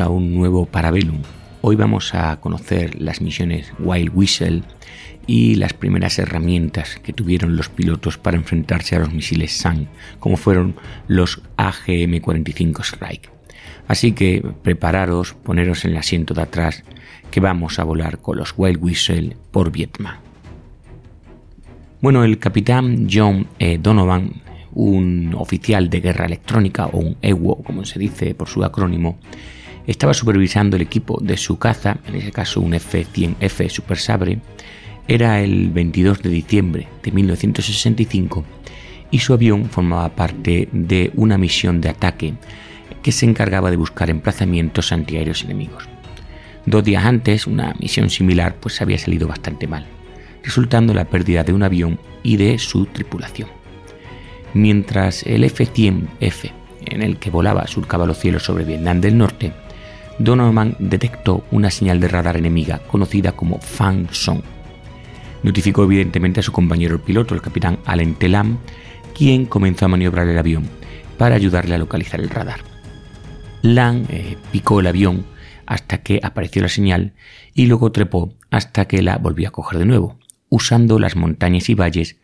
A un nuevo Parabellum. Hoy vamos a conocer las misiones Wild Whistle y las primeras herramientas que tuvieron los pilotos para enfrentarse a los misiles SAM, como fueron los AGM-45 Strike. Así que prepararos, poneros en el asiento de atrás, que vamos a volar con los Wild Whistle por Vietnam. Bueno, el capitán John e. Donovan, un oficial de guerra electrónica o un EWO, como se dice por su acrónimo, estaba supervisando el equipo de su caza, en ese caso un F-100F Super Sabre, era el 22 de diciembre de 1965 y su avión formaba parte de una misión de ataque que se encargaba de buscar emplazamientos antiaéreos enemigos. Dos días antes, una misión similar pues había salido bastante mal, resultando la pérdida de un avión y de su tripulación. Mientras el F-100F, en el que volaba surcaba los cielos sobre Vietnam del Norte, Donovan detectó una señal de radar enemiga conocida como Fang Song Notificó evidentemente a su compañero piloto, el capitán Allen Telam, quien comenzó a maniobrar el avión para ayudarle a localizar el radar. Lang eh, picó el avión hasta que apareció la señal y luego trepó hasta que la volvió a coger de nuevo, usando las montañas y valles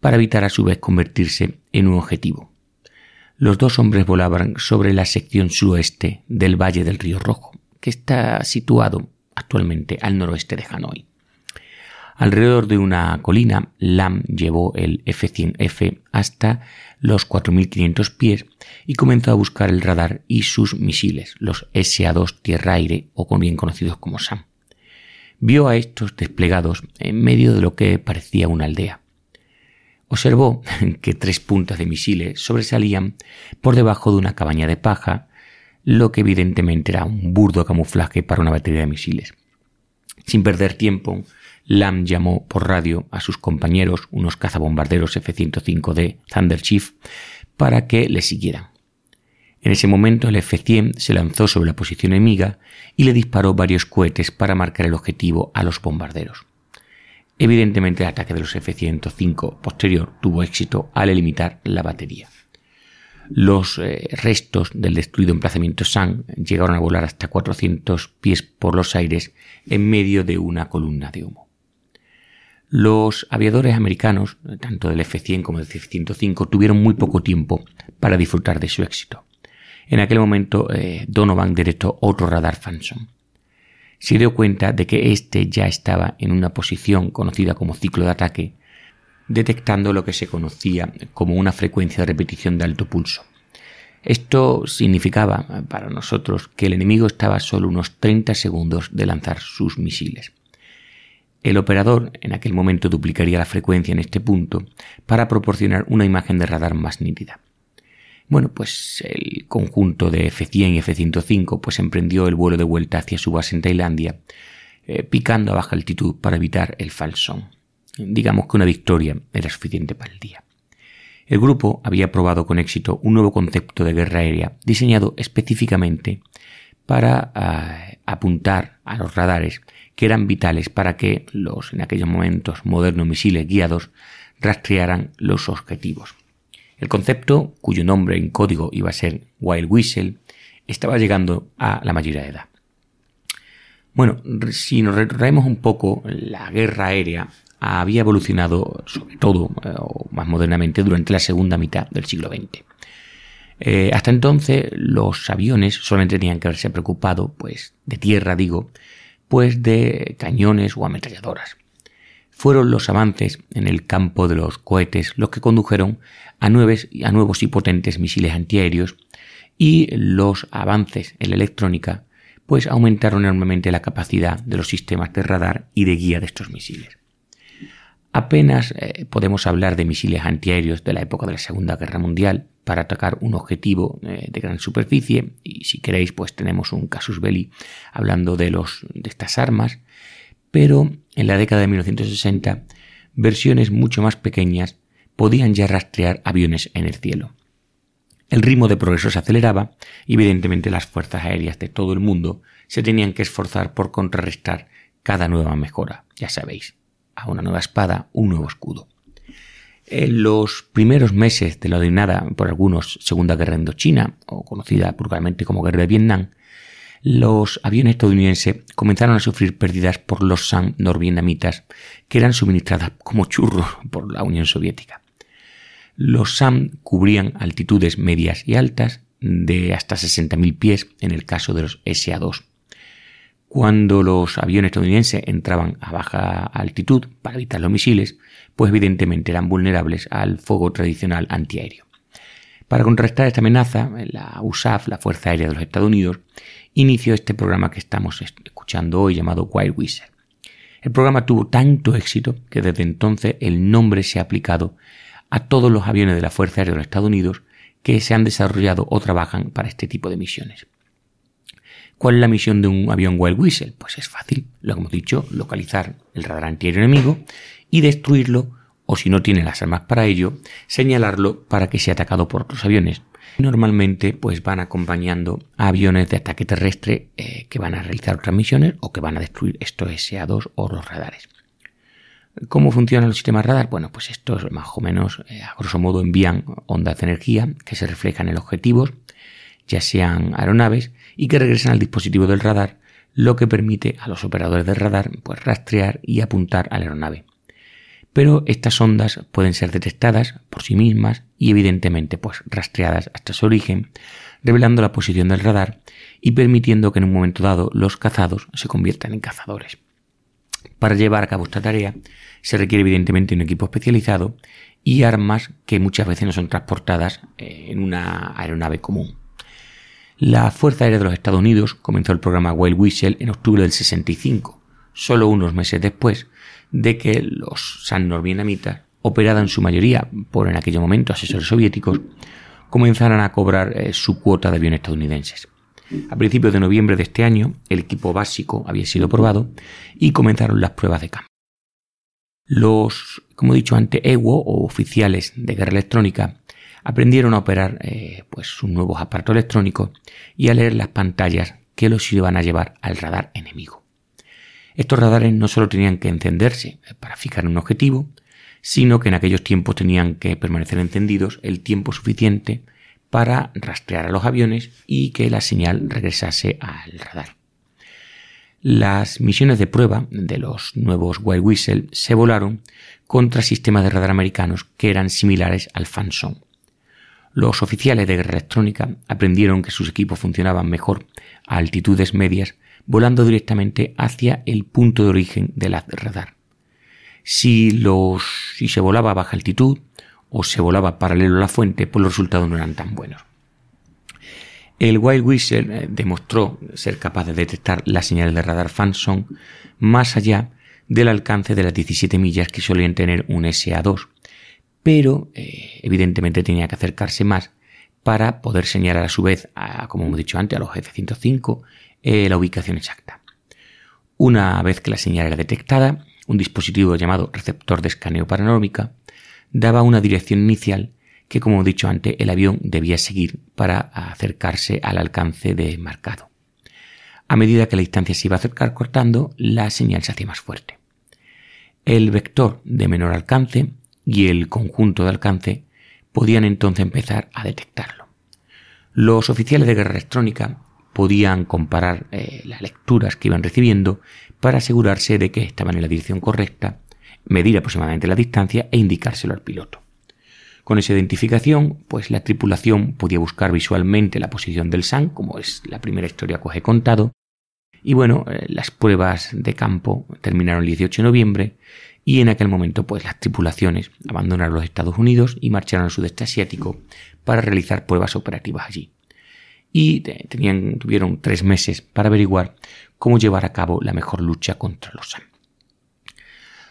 para evitar a su vez convertirse en un objetivo. Los dos hombres volaban sobre la sección suroeste del Valle del Río Rojo, que está situado actualmente al noroeste de Hanoi. Alrededor de una colina, Lam llevó el F-100F hasta los 4.500 pies y comenzó a buscar el radar y sus misiles, los SA-2 tierra-aire o bien conocidos como SAM. Vio a estos desplegados en medio de lo que parecía una aldea. Observó que tres puntas de misiles sobresalían por debajo de una cabaña de paja, lo que evidentemente era un burdo camuflaje para una batería de misiles. Sin perder tiempo, Lam llamó por radio a sus compañeros, unos cazabombarderos F-105D Thunder Chief, para que le siguieran. En ese momento el F-100 se lanzó sobre la posición enemiga y le disparó varios cohetes para marcar el objetivo a los bombarderos. Evidentemente el ataque de los F-105 posterior tuvo éxito al limitar la batería. Los eh, restos del destruido emplazamiento San llegaron a volar hasta 400 pies por los aires en medio de una columna de humo. Los aviadores americanos, tanto del F-100 como del F-105, tuvieron muy poco tiempo para disfrutar de su éxito. En aquel momento, eh, Donovan detectó otro radar Fanson. Se dio cuenta de que éste ya estaba en una posición conocida como ciclo de ataque, detectando lo que se conocía como una frecuencia de repetición de alto pulso. Esto significaba para nosotros que el enemigo estaba solo unos 30 segundos de lanzar sus misiles. El operador en aquel momento duplicaría la frecuencia en este punto para proporcionar una imagen de radar más nítida. Bueno, pues el conjunto de F-100 y F-105 pues emprendió el vuelo de vuelta hacia su base en Tailandia, eh, picando a baja altitud para evitar el falsón. Digamos que una victoria era suficiente para el día. El grupo había probado con éxito un nuevo concepto de guerra aérea diseñado específicamente para ah, apuntar a los radares que eran vitales para que los en aquellos momentos modernos misiles guiados rastrearan los objetivos. El concepto, cuyo nombre en código iba a ser Wild Whistle, estaba llegando a la mayoría de edad. Bueno, si nos retraemos un poco, la guerra aérea había evolucionado sobre todo, eh, o más modernamente, durante la segunda mitad del siglo XX. Eh, hasta entonces los aviones solamente tenían que haberse preocupado, pues, de tierra digo, pues de cañones o ametralladoras. Fueron los avances en el campo de los cohetes los que condujeron a, a nuevos y potentes misiles antiaéreos y los avances en la electrónica pues aumentaron enormemente la capacidad de los sistemas de radar y de guía de estos misiles. Apenas eh, podemos hablar de misiles antiaéreos de la época de la Segunda Guerra Mundial para atacar un objetivo eh, de gran superficie y si queréis pues tenemos un casus belli hablando de, los, de estas armas, pero en la década de 1960 versiones mucho más pequeñas podían ya rastrear aviones en el cielo. El ritmo de progreso se aceleraba y evidentemente las fuerzas aéreas de todo el mundo se tenían que esforzar por contrarrestar cada nueva mejora, ya sabéis a una nueva espada, un nuevo escudo. En los primeros meses de la denominada por algunos Segunda Guerra Indochina, o conocida vulgarmente como Guerra de Vietnam, los aviones estadounidenses comenzaron a sufrir pérdidas por los SAM norvietnamitas que eran suministradas como churros por la Unión Soviética. Los SAM cubrían altitudes medias y altas de hasta 60.000 pies en el caso de los SA-2. Cuando los aviones estadounidenses entraban a baja altitud para evitar los misiles, pues evidentemente eran vulnerables al fuego tradicional antiaéreo. Para contrarrestar esta amenaza, la USAF, la Fuerza Aérea de los Estados Unidos, inició este programa que estamos escuchando hoy llamado Wild Whistle. El programa tuvo tanto éxito que desde entonces el nombre se ha aplicado a todos los aviones de la Fuerza Aérea de los Estados Unidos que se han desarrollado o trabajan para este tipo de misiones. ¿Cuál es la misión de un avión Wild Whistle? Pues es fácil, lo hemos dicho, localizar el radar antiaéreo enemigo y destruirlo, o si no tiene las armas para ello, señalarlo para que sea atacado por otros aviones. Normalmente pues van acompañando aviones de ataque terrestre eh, que van a realizar otras misiones o que van a destruir estos SA-2 o los radares. ¿Cómo funcionan los sistemas radar? Bueno, pues estos más o menos, eh, a grosso modo, envían ondas de energía que se reflejan en objetivos, ya sean aeronaves, y que regresan al dispositivo del radar, lo que permite a los operadores del radar pues, rastrear y apuntar a la aeronave. Pero estas ondas pueden ser detectadas por sí mismas y evidentemente pues, rastreadas hasta su origen, revelando la posición del radar y permitiendo que en un momento dado los cazados se conviertan en cazadores. Para llevar a cabo esta tarea se requiere evidentemente un equipo especializado y armas que muchas veces no son transportadas eh, en una aeronave común. La Fuerza Aérea de los Estados Unidos comenzó el programa Wild Whistle en octubre del 65, solo unos meses después de que los San norvietnamitas, operados en su mayoría por en aquel momento asesores soviéticos, comenzaran a cobrar eh, su cuota de aviones estadounidenses. A principios de noviembre de este año, el equipo básico había sido probado y comenzaron las pruebas de campo. Los, como he dicho antes, EWO o oficiales de guerra electrónica aprendieron a operar eh, pues sus nuevos aparatos electrónicos y a leer las pantallas que los iban a llevar al radar enemigo. Estos radares no solo tenían que encenderse para fijar un objetivo, sino que en aquellos tiempos tenían que permanecer encendidos el tiempo suficiente para rastrear a los aviones y que la señal regresase al radar. Las misiones de prueba de los nuevos Wild Whistle se volaron contra sistemas de radar americanos que eran similares al Fanson. Los oficiales de guerra electrónica aprendieron que sus equipos funcionaban mejor a altitudes medias volando directamente hacia el punto de origen del radar. Si, los, si se volaba a baja altitud, o se volaba paralelo a la fuente, pues los resultados no eran tan buenos. El Wild Whistle eh, demostró ser capaz de detectar las señales de radar Fanson más allá del alcance de las 17 millas que solían tener un SA-2, pero eh, evidentemente tenía que acercarse más para poder señalar a su vez, como hemos dicho antes, a los F-105 eh, la ubicación exacta. Una vez que la señal era detectada, un dispositivo llamado receptor de escaneo paranómica daba una dirección inicial que, como he dicho antes, el avión debía seguir para acercarse al alcance de marcado. A medida que la distancia se iba a acercar cortando, la señal se hacía más fuerte. El vector de menor alcance y el conjunto de alcance podían entonces empezar a detectarlo. Los oficiales de guerra electrónica podían comparar eh, las lecturas que iban recibiendo para asegurarse de que estaban en la dirección correcta medir aproximadamente la distancia e indicárselo al piloto. Con esa identificación, pues la tripulación podía buscar visualmente la posición del SAN, como es la primera historia que os he contado. Y bueno, eh, las pruebas de campo terminaron el 18 de noviembre y en aquel momento pues las tripulaciones abandonaron los Estados Unidos y marcharon al sudeste asiático para realizar pruebas operativas allí. Y tenían, tuvieron tres meses para averiguar cómo llevar a cabo la mejor lucha contra los SAN.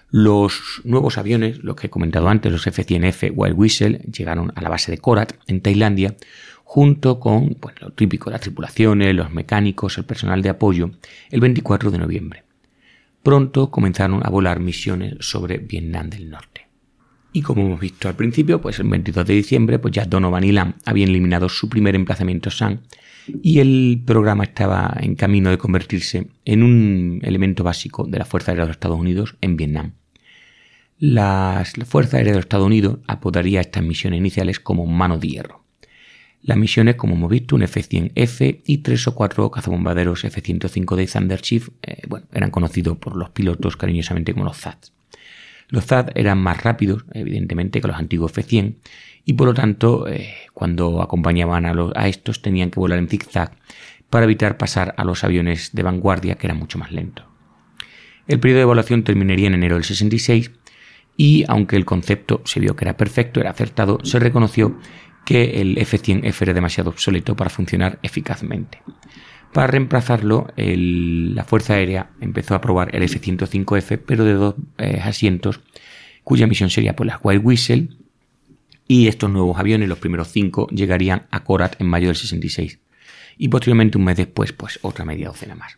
Los nuevos aviones, lo que he comentado antes, los F-100F Wild Whistle, llegaron a la base de Korat, en Tailandia, junto con lo típico, las tripulaciones, los mecánicos, el personal de apoyo, el 24 de noviembre. Pronto comenzaron a volar misiones sobre Vietnam del Norte. Y como hemos visto al principio, pues el 22 de diciembre, pues ya Donovan y Lam habían eliminado su primer emplazamiento SAN y el programa estaba en camino de convertirse en un elemento básico de la Fuerza Aérea de los Estados Unidos en Vietnam. La Fuerza Aérea de los Estados Unidos apodaría estas misiones iniciales como Mano de Hierro. Las misiones, como hemos visto, un F-100F y tres o cuatro cazabombarderos F-105 de Thunder Chief, eh, bueno, eran conocidos por los pilotos cariñosamente como los ZAD. Los ZAD eran más rápidos, evidentemente, que los antiguos F-100 y por lo tanto, eh, cuando acompañaban a, a estos tenían que volar en zigzag para evitar pasar a los aviones de vanguardia que eran mucho más lentos. El periodo de evaluación terminaría en enero del 66 y aunque el concepto se vio que era perfecto, era acertado, se reconoció que el F-100F era demasiado obsoleto para funcionar eficazmente. Para reemplazarlo, la Fuerza Aérea empezó a probar el F-105F, pero de dos eh, asientos, cuya misión sería por las White Whistle, y estos nuevos aviones, los primeros cinco, llegarían a Korat en mayo del 66, y posteriormente un mes después, pues otra media docena más.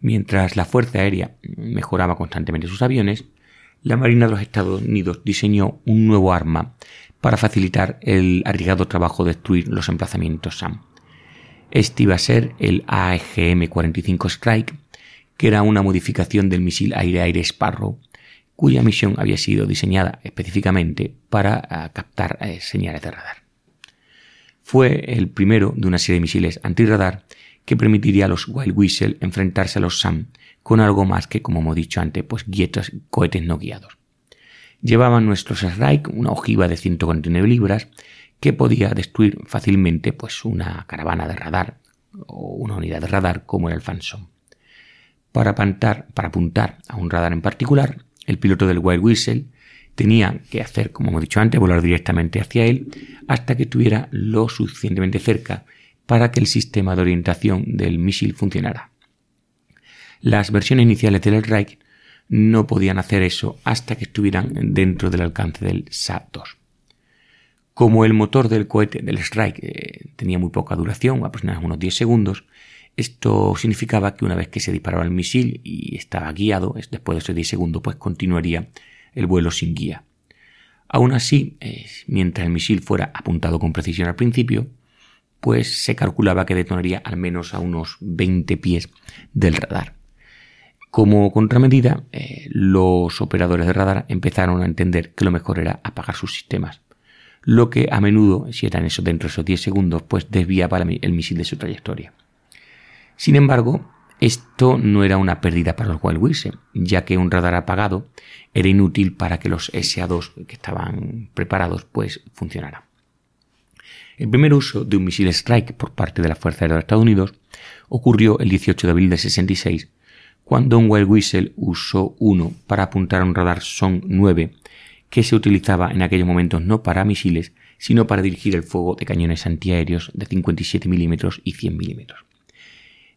Mientras la Fuerza Aérea mejoraba constantemente sus aviones, la Marina de los Estados Unidos diseñó un nuevo arma para facilitar el arriesgado trabajo de destruir los emplazamientos SAM. Este iba a ser el AGM-45 Strike, que era una modificación del misil aire-aire Sparrow, cuya misión había sido diseñada específicamente para ah, captar eh, señales de radar. Fue el primero de una serie de misiles antirradar que permitiría a los Wild Whistle enfrentarse a los SAM con algo más que, como hemos dicho antes, pues cohetes no guiados. Llevaban nuestros Strike una ojiva de 149 libras que podía destruir fácilmente pues, una caravana de radar o una unidad de radar como era el Phantom. Para, para apuntar a un radar en particular, el piloto del Wild Whistle tenía que hacer, como hemos dicho antes, volar directamente hacia él hasta que estuviera lo suficientemente cerca para que el sistema de orientación del misil funcionara. Las versiones iniciales del Strike no podían hacer eso hasta que estuvieran dentro del alcance del SAT-2. Como el motor del cohete del Strike eh, tenía muy poca duración, aproximadamente unos 10 segundos, esto significaba que una vez que se disparaba el misil y estaba guiado, después de esos 10 segundos, pues continuaría el vuelo sin guía. Aún así, eh, mientras el misil fuera apuntado con precisión al principio, pues se calculaba que detonaría al menos a unos 20 pies del radar. Como contramedida, eh, los operadores de radar empezaron a entender que lo mejor era apagar sus sistemas, lo que a menudo, si eran eso dentro de esos 10 segundos, pues desviaba el misil de su trayectoria. Sin embargo, esto no era una pérdida para los Wild Whistle, ya que un radar apagado era inútil para que los SA-2 que estaban preparados pues funcionaran. El primer uso de un misil Strike por parte de la Fuerza Aérea de Estados Unidos ocurrió el 18 de abril de 66 cuando un Wild Whistle usó uno para apuntar a un radar SON 9 que se utilizaba en aquellos momentos no para misiles, sino para dirigir el fuego de cañones antiaéreos de 57 mm y 100 mm.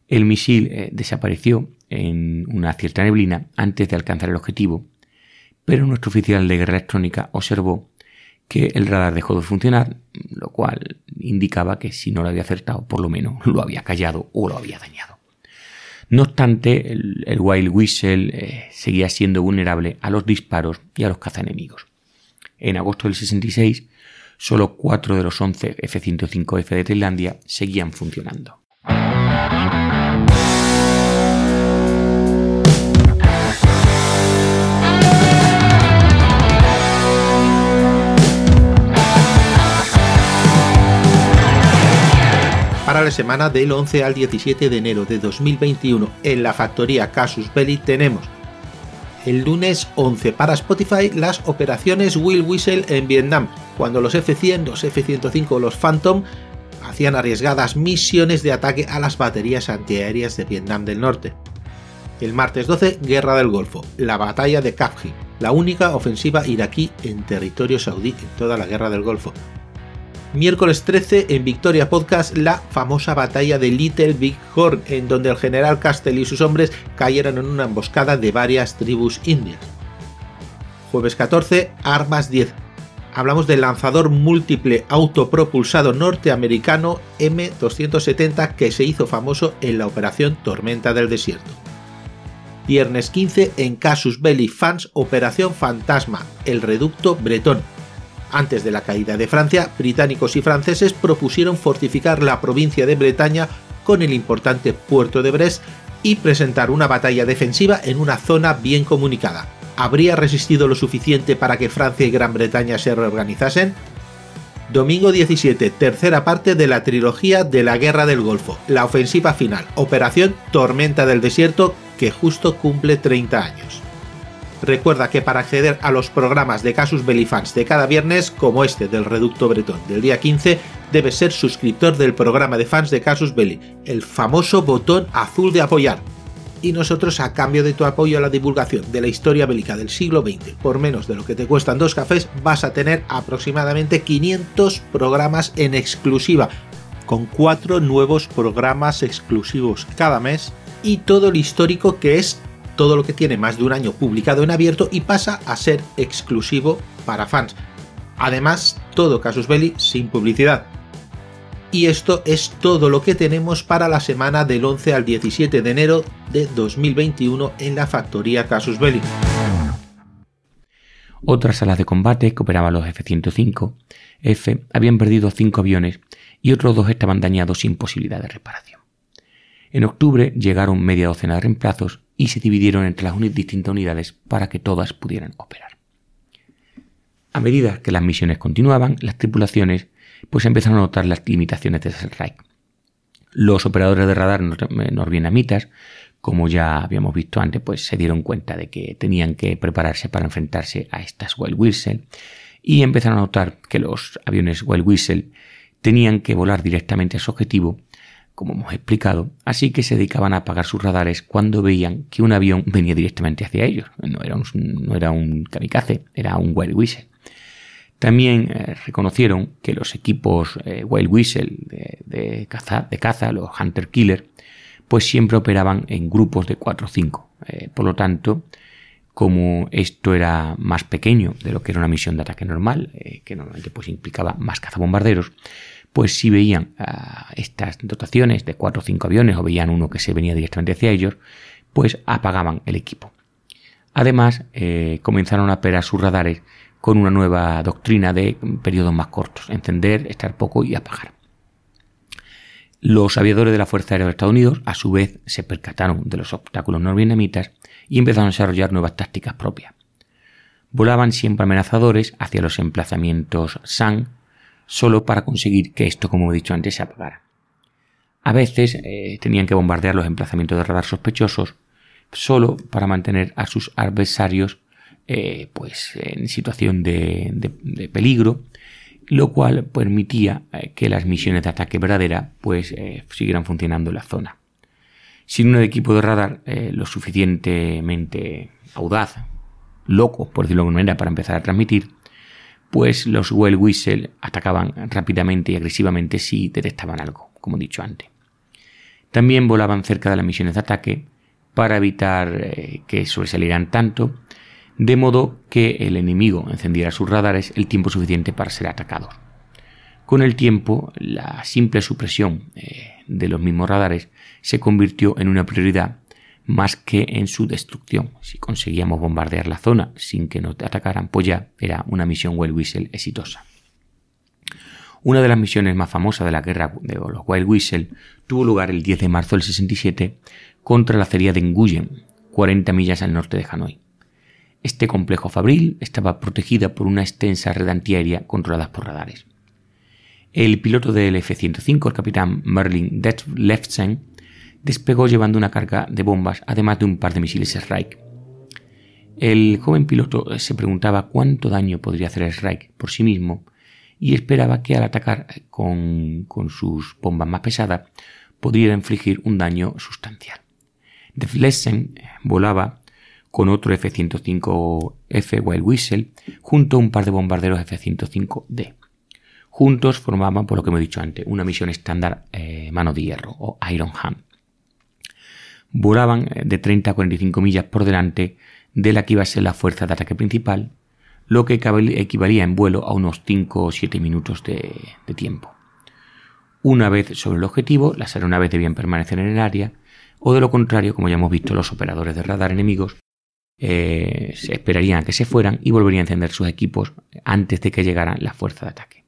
El misil eh, desapareció en una cierta neblina antes de alcanzar el objetivo, pero nuestro oficial de guerra electrónica observó que el radar dejó de funcionar, lo cual indicaba que si no lo había acertado, por lo menos lo había callado o lo había dañado. No obstante, el, Wild Whistle eh, seguía siendo vulnerable a los disparos y a los cazaenemigos. En agosto del 66, solo 4 de los 11 F-105F de Tailandia seguían funcionando. Para la semana del 11 al 17 de enero de 2021 en la factoría Casus Belli tenemos el lunes 11 para Spotify las operaciones Will Whistle en Vietnam, cuando los F-100, los F-105 o los Phantom hacían arriesgadas misiones de ataque a las baterías antiaéreas de Vietnam del Norte. El martes 12, Guerra del Golfo, la batalla de Kafji, la única ofensiva iraquí en territorio saudí en toda la Guerra del Golfo, miércoles 13 en Victoria Podcast la famosa batalla de Little Big Horn, en donde el general Castell y sus hombres cayeron en una emboscada de varias tribus indias. Jueves 14, Armas 10. Hablamos del lanzador múltiple autopropulsado norteamericano M270 que se hizo famoso en la operación Tormenta del Desierto. Viernes 15 en Casus Belli Fans Operación Fantasma, el reducto bretón, antes de la caída de Francia, británicos y franceses propusieron fortificar la provincia de Bretaña con el importante puerto de Brest y presentar una batalla defensiva en una zona bien comunicada. habría resistido lo suficiente para que Francia y Gran Bretaña se reorganizasen? Domingo 17, tercera parte de la trilogía de la Guerra del Golfo, la ofensiva final, Operación Tormenta del Desierto, que justo cumple 30 años. Recuerda que para acceder a los programas de Casus Belli Fans de cada viernes, como este del Reducto Bretón del día 15, debes ser suscriptor del programa de fans de Casus Belli, el famoso botón azul de apoyar. Y nosotros, a cambio de tu apoyo a la divulgación de la historia bélica del siglo XX, por menos de lo que te cuestan dos cafés, vas a tener aproximadamente 500 programas en exclusiva, con cuatro nuevos programas exclusivos cada mes y todo el histórico que es todo lo que tiene más de un año publicado en abierto y pasa a ser exclusivo para fans. Además, todo Casus Belli sin publicidad. Y esto es todo lo que tenemos para la semana del 11 al 17 de enero de 2021 en la factoría Casus Belli. Otras salas de combate que operaban los F-105F habían perdido cinco aviones y otros dos estaban dañados sin posibilidad de reparación. En octubre llegaron media docena de reemplazos y se dividieron entre las distintas unidades para que todas pudieran operar. A medida que las misiones continuaban, las tripulaciones pues empezaron a notar las limitaciones de Reich. Los operadores de radar norvietnamitas, como ya habíamos visto antes, pues se dieron cuenta de que tenían que prepararse para enfrentarse a estas Wild Whistle y empezaron a notar que los aviones Wild Whistle tenían que volar directamente a su objetivo como hemos explicado, así que se dedicaban a apagar sus radares cuando veían que un avión venía directamente hacia ellos. No era un, no era un kamikaze, era un Wild Whistle. También eh, reconocieron que los equipos eh, Wild Whistle de, caza, de, caza, los Hunter Killer, pues siempre operaban en grupos de 4 o 5. Eh, por lo tanto, como esto era más pequeño de lo que era una misión de ataque normal, que normalmente pues implicaba más cazabombarderos, pues si veían ah, estas dotaciones de cuatro o cinco aviones o veían uno que se venía directamente hacia ellos, pues apagaban el equipo. Además, eh, comenzaron a operar sus radares con una nueva doctrina de periodos más cortos, encender, estar poco y apagar. Los aviadores de la Fuerza Aérea de Estados Unidos, a su vez, se percataron de los obstáculos norvietnamitas y empezaron a desarrollar nuevas tácticas propias. Volaban siempre amenazadores hacia los emplazamientos SAN solo para conseguir que esto, como he dicho antes, se apagara. A veces eh, tenían que bombardear los emplazamientos de radar sospechosos solo para mantener a sus adversarios eh, pues, en situación de, peligro, lo cual permitía eh, que las misiones de ataque verdadera pues, siguieran funcionando en la zona. Sin un equipo de radar lo suficientemente audaz, loco, por decirlo de alguna manera, para empezar a transmitir, pues los Well Whistle atacaban rápidamente y agresivamente si detectaban algo, como he dicho antes. También volaban cerca de las misiones de ataque para evitar eh, que sobresalieran tanto, de modo que el enemigo encendiera sus radares el tiempo suficiente para ser atacado. Con el tiempo, la simple supresión eh, de los mismos radares se convirtió en una prioridad más que en su destrucción. Si conseguíamos bombardear la zona sin que nos atacaran, pues ya era una misión Wild Whistle exitosa. Una de las misiones más famosas de la guerra de los Wild Whistle tuvo lugar el 10 de marzo del 67 contra la acería de Nguyen, 40 millas al norte de Hanoi. Este complejo fabril estaba protegida por una extensa red antiaérea controlada por radares. El piloto del F-105, el capitán Merlin Leftsen, despegó llevando una carga de bombas, además de un par de misiles Strike. El joven piloto se preguntaba cuánto daño podría hacer Strike por sí mismo y esperaba que al atacar con, sus bombas más pesadas pudiera infligir un daño sustancial. De Flessen volaba con otro F-105F Wild Whistle junto a un par de bombarderos F-105D. Juntos formaban, por lo que hemos dicho antes, una misión estándar eh, mano de hierro o Iron Hand volaban eh, de 30 a 45 millas por delante de la que iba a ser la fuerza de ataque principal, lo que equivalía en vuelo a unos 5 o 7 minutos de, tiempo. Una vez sobre el objetivo, las aeronaves debían permanecer en el área, o de lo contrario, como ya hemos visto, los operadores de radar enemigos eh, esperarían a que se fueran y volverían a encender sus equipos antes de que llegaran la fuerza de ataque.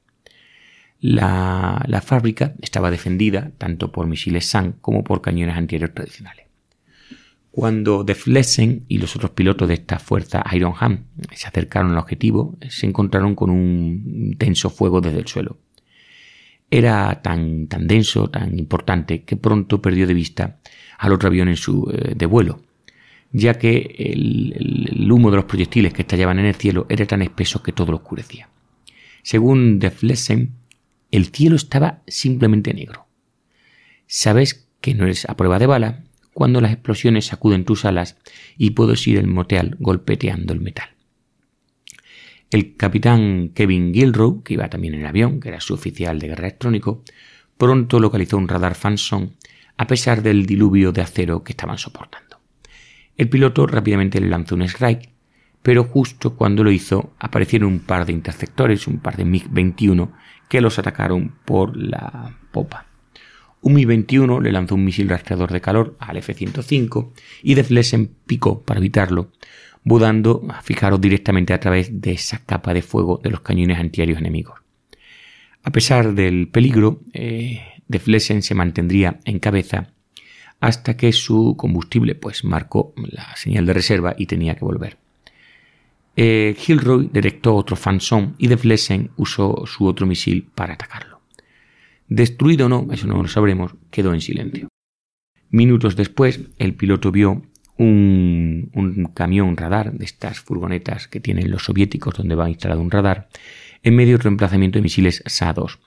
La, la fábrica estaba defendida tanto por misiles SAN como por cañones antiaéreos tradicionales. Cuando De Flessen y los otros pilotos de esta fuerza Iron Hand se acercaron al objetivo, se encontraron con un intenso fuego desde el suelo. Era tan, tan denso, tan importante, que pronto perdió de vista al otro avión en su eh, de vuelo, ya que el, humo de los proyectiles que estallaban en el cielo era tan espeso que todo lo oscurecía. Según De Flessen, el cielo estaba simplemente negro. Sabes que no eres a prueba de bala cuando las explosiones sacuden tus alas y puedes ir el moteal golpeteando el metal. El capitán Kevin Gilrow, que iba también en el avión, que era su oficial de guerra electrónico, pronto localizó un radar Fanson a pesar del diluvio de acero que estaban soportando. El piloto rápidamente le lanzó un strike, pero justo cuando lo hizo aparecieron un par de interceptores, un par de MiG-21, que los atacaron por la popa. Un Mi-21 le lanzó un misil rastreador de calor al F-105 y De Flessen picó para evitarlo, budando, fijaros directamente a través de esa capa de fuego de los cañones antiaéreos enemigos. A pesar del peligro, eh, De Flessen se mantendría en cabeza hasta que su combustible pues marcó la señal de reserva y tenía que volver. Eh, Gilroy directó otro Fanson y De Flessen usó su otro misil para atacarlo. Destruido o no, eso no lo sabremos, quedó en silencio. Minutos después, el piloto vio un, camión radar de estas furgonetas que tienen los soviéticos donde va instalado un radar en medio del emplazamiento de misiles SA-2.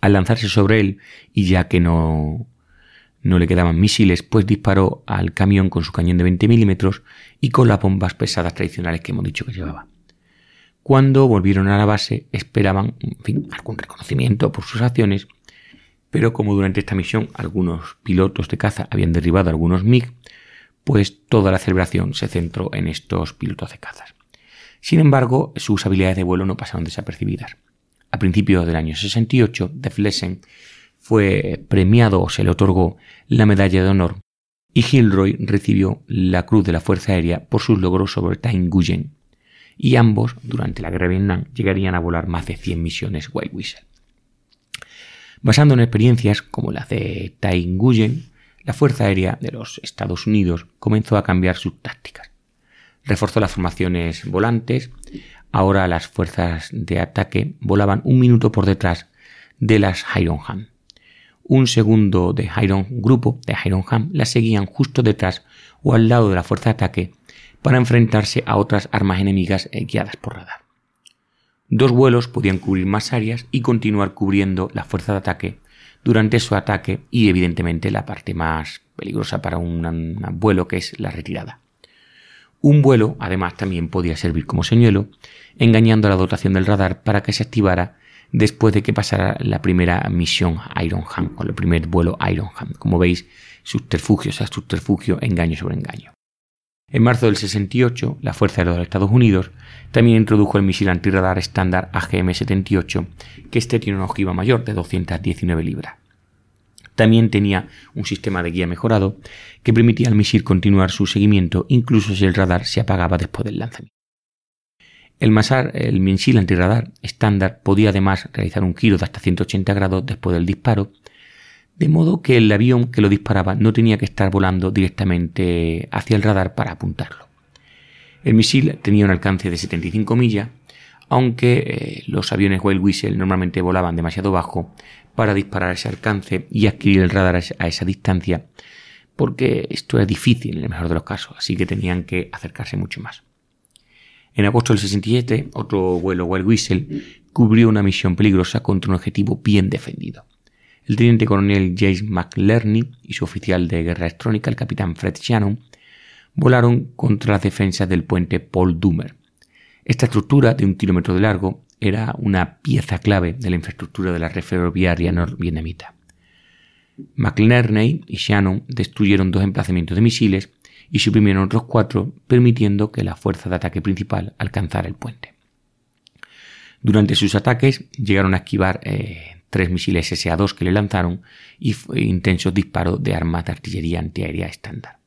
Al lanzarse sobre él y ya que no, no le quedaban misiles, pues disparó al camión con su cañón de 20 milímetros y con las bombas pesadas tradicionales que hemos dicho que llevaba. Cuando volvieron a la base esperaban algún reconocimiento por sus acciones, pero como durante esta misión algunos pilotos de caza habían derribado algunos MiG, pues toda la celebración se centró en estos pilotos de cazas. Sin embargo, sus habilidades de vuelo no pasaron desapercibidas. A principios del año 68, De Flessen fue premiado o se le otorgó la medalla de honor y Gilroy recibió la Cruz de la Fuerza Aérea por sus logros sobre Tainguyen. Y ambos, durante la guerra de Vietnam, llegarían a volar más de 100 misiones Wild Whistle. Basando en experiencias como las de Tainguyen, la Fuerza Aérea de los Estados Unidos comenzó a cambiar sus tácticas. Reforzó las formaciones volantes, ahora las fuerzas de ataque volaban un minuto por detrás de las Iron Hand. Un segundo de Iron grupo de Iron Hand las seguían justo detrás o al lado de la fuerza de ataque para enfrentarse a otras armas enemigas guiadas por radar. Dos vuelos podían cubrir más áreas y continuar cubriendo la fuerza de ataque durante su ataque y evidentemente la parte más peligrosa para un, vuelo que es la retirada. Un vuelo además también podía servir como señuelo, engañando a la dotación del radar para que se activara después de que pasara la primera misión Iron Hand, con el primer vuelo Iron Hand. Como veis, subterfugio, o sea, subterfugio, engaño sobre engaño. En marzo del 68, la Fuerza Aérea de los Estados Unidos también introdujo el misil antirradar estándar AGM-78, que este tiene una ojiva mayor de 219 libras. También tenía un sistema de guía mejorado que permitía al misil continuar su seguimiento incluso si el radar se apagaba después del lanzamiento. El el misil antirradar estándar, podía además realizar un giro de hasta 180 grados después del disparo de modo que el avión que lo disparaba no tenía que estar volando directamente hacia el radar para apuntarlo. El misil tenía un alcance de 75 millas, aunque eh, los aviones Wild Whistle normalmente volaban demasiado bajo para disparar ese alcance y adquirir el radar a esa distancia, porque esto era difícil en el mejor de los casos, así que tenían que acercarse mucho más. En agosto del 67, otro vuelo Wild Whistle cubrió una misión peligrosa contra un objetivo bien defendido. El teniente coronel James McLerney y su oficial de guerra electrónica, el capitán Fred Shannon, volaron contra las defensas del puente Paul Dummer. Esta estructura, de un kilómetro de largo, era una pieza clave de la infraestructura de la red ferroviaria norvietnamita. McLerney y Shannon destruyeron dos emplazamientos de misiles y suprimieron otros cuatro, permitiendo que la fuerza de ataque principal alcanzara el puente. Durante sus ataques llegaron a esquivar eh, tres misiles SA-2 que le lanzaron y intensos disparos de armas de artillería antiaérea estándar.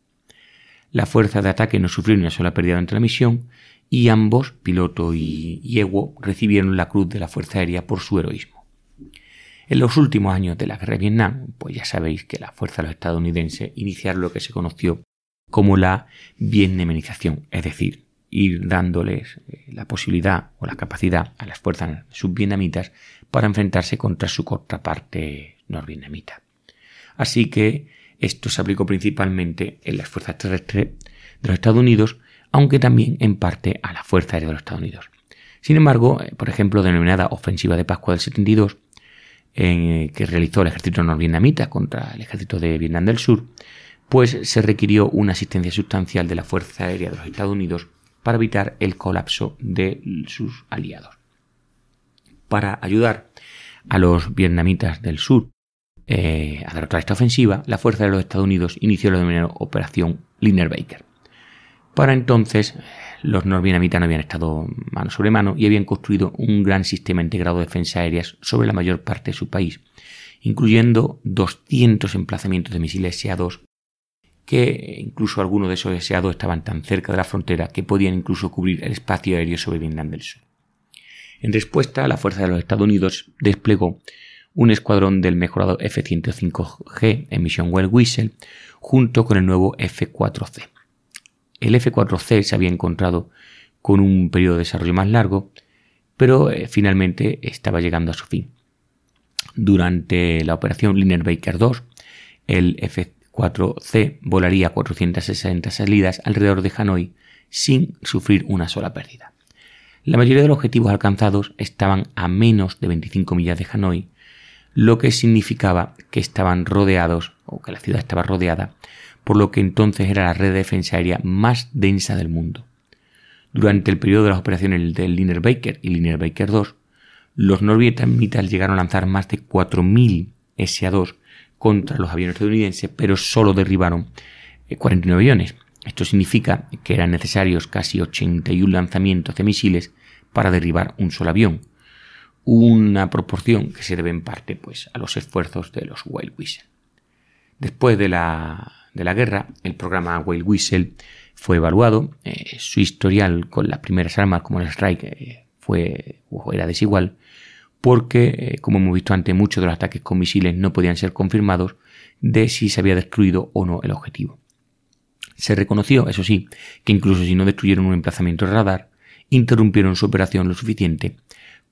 La fuerza de ataque no sufrió ni una sola pérdida durante la misión y ambos, piloto y, y recibieron la Cruz de la Fuerza Aérea por su heroísmo. En los últimos años de la guerra de Vietnam, pues ya sabéis que las fuerzas estadounidenses iniciaron lo que se conoció como la vietnamenización, es decir, ir dándoles eh, la posibilidad o la capacidad a las fuerzas subvietnamitas para enfrentarse contra su contraparte norvietnamita. Así que esto se aplicó principalmente en las fuerzas terrestres de los Estados Unidos, aunque también en parte a la Fuerza Aérea de los Estados Unidos. Sin embargo, eh, por ejemplo, denominada Ofensiva de Pascua del 72, en, que realizó el ejército norvietnamita contra el ejército de Vietnam del Sur, pues se requirió una asistencia sustancial de la Fuerza Aérea de los Estados Unidos para evitar el colapso de sus aliados. Para ayudar a los vietnamitas del sur eh, a derrotar esta ofensiva, la Fuerza de los Estados Unidos inició la denominada Operación Liner Baker. Para entonces, los norvietnamitas no habían estado mano sobre mano y habían construido un gran sistema integrado de defensa aéreas sobre la mayor parte de su país, incluyendo 200 emplazamientos de misiles SA-2 que incluso algunos de esos deseados estaban tan cerca de la frontera que podían incluso cubrir el espacio aéreo sobre Vietnam del Sur. En respuesta, la Fuerza de los Estados Unidos desplegó un escuadrón del mejorado F-105G en misión Well Whistle junto con el nuevo F-4C. El F-4C se había encontrado con un periodo de desarrollo más largo, pero eh, finalmente estaba llegando a su fin. Durante la operación Liner Baker 2, el F 4C volaría 460 salidas alrededor de Hanoi sin sufrir una sola pérdida. La mayoría de los objetivos alcanzados estaban a menos de 25 millas de Hanoi, lo que significaba que estaban rodeados o que la ciudad estaba rodeada por lo que entonces era la red de defensa aérea más densa del mundo. Durante el periodo de las operaciones del Liner Baker y Liner Baker 2, los norvietnamitas llegaron a lanzar más de 4.000 SA-2 contra los aviones estadounidenses, pero solo derribaron 49 eh, aviones. Esto significa que eran necesarios casi 81 lanzamientos de misiles para derribar un solo avión, una proporción que se debe en parte pues, a los esfuerzos de los Whale Whistle. Después de la, de la, guerra, el programa Whale Whistle fue evaluado, eh, su historial con las primeras armas como el Strike eh, fue, era desigual, porque, eh, como hemos visto antes, muchos de los ataques con misiles no podían ser confirmados de si se había destruido o no el objetivo. Se reconoció, eso sí, que incluso si no destruyeron un emplazamiento de radar, interrumpieron su operación lo suficiente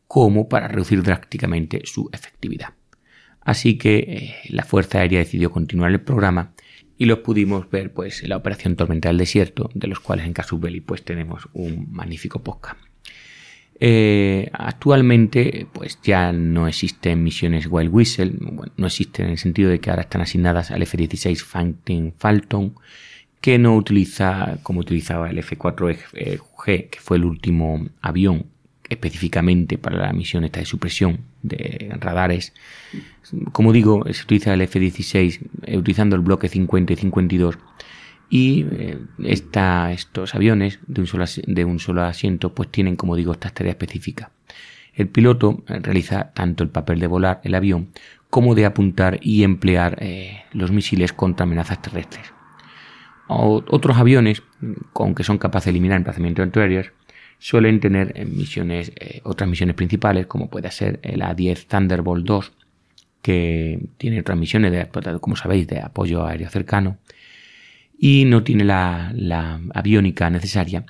como para reducir drásticamente su efectividad. Así que eh, la Fuerza Aérea decidió continuar el programa y lo pudimos ver pues en la operación Tormenta del Desierto, de los cuales en Casus Belli pues tenemos un magnífico podcast. Eh, actualmente, pues ya no existen misiones Wild Whistle, no existen en el sentido de que ahora están asignadas al F-16 Phantom Falcon, que no utiliza como utilizaba el F-4G, que fue el último avión específicamente para la misión esta de supresión de radares. Como digo, se utiliza el F-16 eh, utilizando el bloque 50 y 52 y eh, estos aviones de un, solo, de un solo asiento pues tienen como digo estas tareas específicas. El piloto eh, realiza tanto el papel de volar el avión como de apuntar y emplear eh, los misiles contra amenazas terrestres. otros aviones, aunque son capaces de eliminar emplazamientos antiaéreos, suelen tener misiones, otras misiones principales, como puede ser el A-10 Thunderbolt 2, que tiene otras misiones, de, como sabéis, de apoyo aéreo cercano, y no tiene la, aviónica necesaria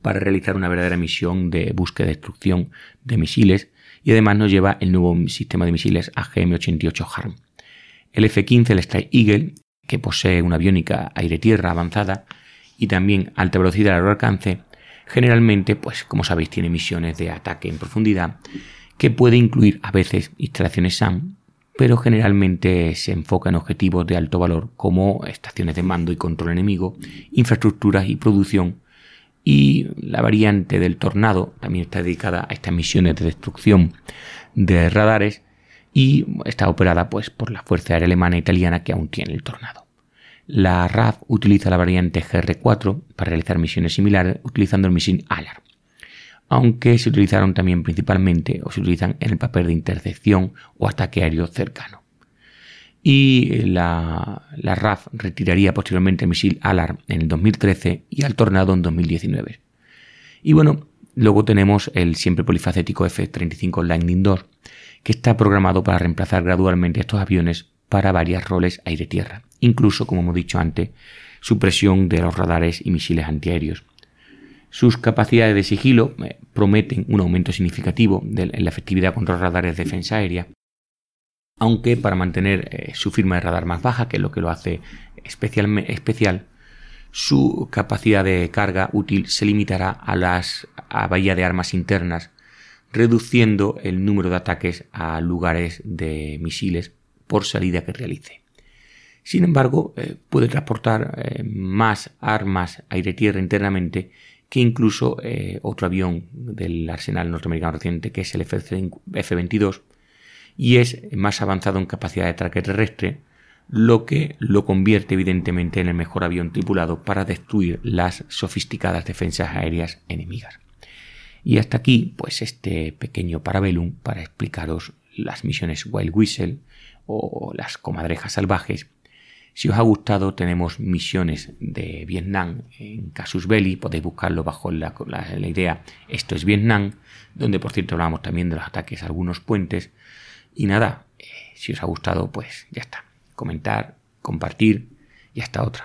para realizar una verdadera misión de búsqueda y destrucción de misiles y además nos lleva el nuevo sistema de misiles AGM-88 HARM. El F-15, el Strike Eagle, que posee una aviónica aire-tierra avanzada y también alta velocidad a largo alcance, generalmente, pues como sabéis, tiene misiones de ataque en profundidad que puede incluir a veces instalaciones SAM pero generalmente se enfoca en objetivos de alto valor como estaciones de mando y control enemigo, infraestructuras y producción. Y la variante del Tornado también está dedicada a estas misiones de destrucción de radares y está operada pues, por la Fuerza Aérea Alemana e Italiana que aún tiene el Tornado. La RAF utiliza la variante GR4 para realizar misiones similares utilizando el misil ALAR aunque se utilizaron también principalmente o se utilizan en el papel de intercepción o ataque aéreo cercano. Y la, RAF retiraría posteriormente el misil ALAR en el 2013 y al Tornado en 2019. Y bueno, luego tenemos el siempre polifacético F-35 Lightning II, que está programado para reemplazar gradualmente estos aviones para varios roles aire-tierra. Incluso, como hemos dicho antes, supresión de los radares y misiles antiaéreos. Sus capacidades de sigilo eh, prometen un aumento significativo en la efectividad contra radares de defensa aérea, aunque para mantener eh, su firma de radar más baja, que es lo que lo hace especial, su capacidad de carga útil se limitará a las a bahía de armas internas, reduciendo el número de ataques a lugares de misiles por salida que realice. Sin embargo, eh, puede transportar más armas aire-tierra internamente que incluso eh, otro avión del arsenal norteamericano reciente, que es el F-22, y es más avanzado en capacidad de ataque terrestre, lo que lo convierte evidentemente en el mejor avión tripulado para destruir las sofisticadas defensas aéreas enemigas. Y hasta aquí, pues este pequeño parabellum para explicaros las misiones Wild Whistle o las comadrejas salvajes si os ha gustado, tenemos misiones de Vietnam en Casus Belli, podéis buscarlo bajo la, idea Esto es Vietnam, donde por cierto hablamos también de los ataques a algunos puentes. Y nada, eh, si os ha gustado, pues ya está. Comentar, compartir y hasta otra.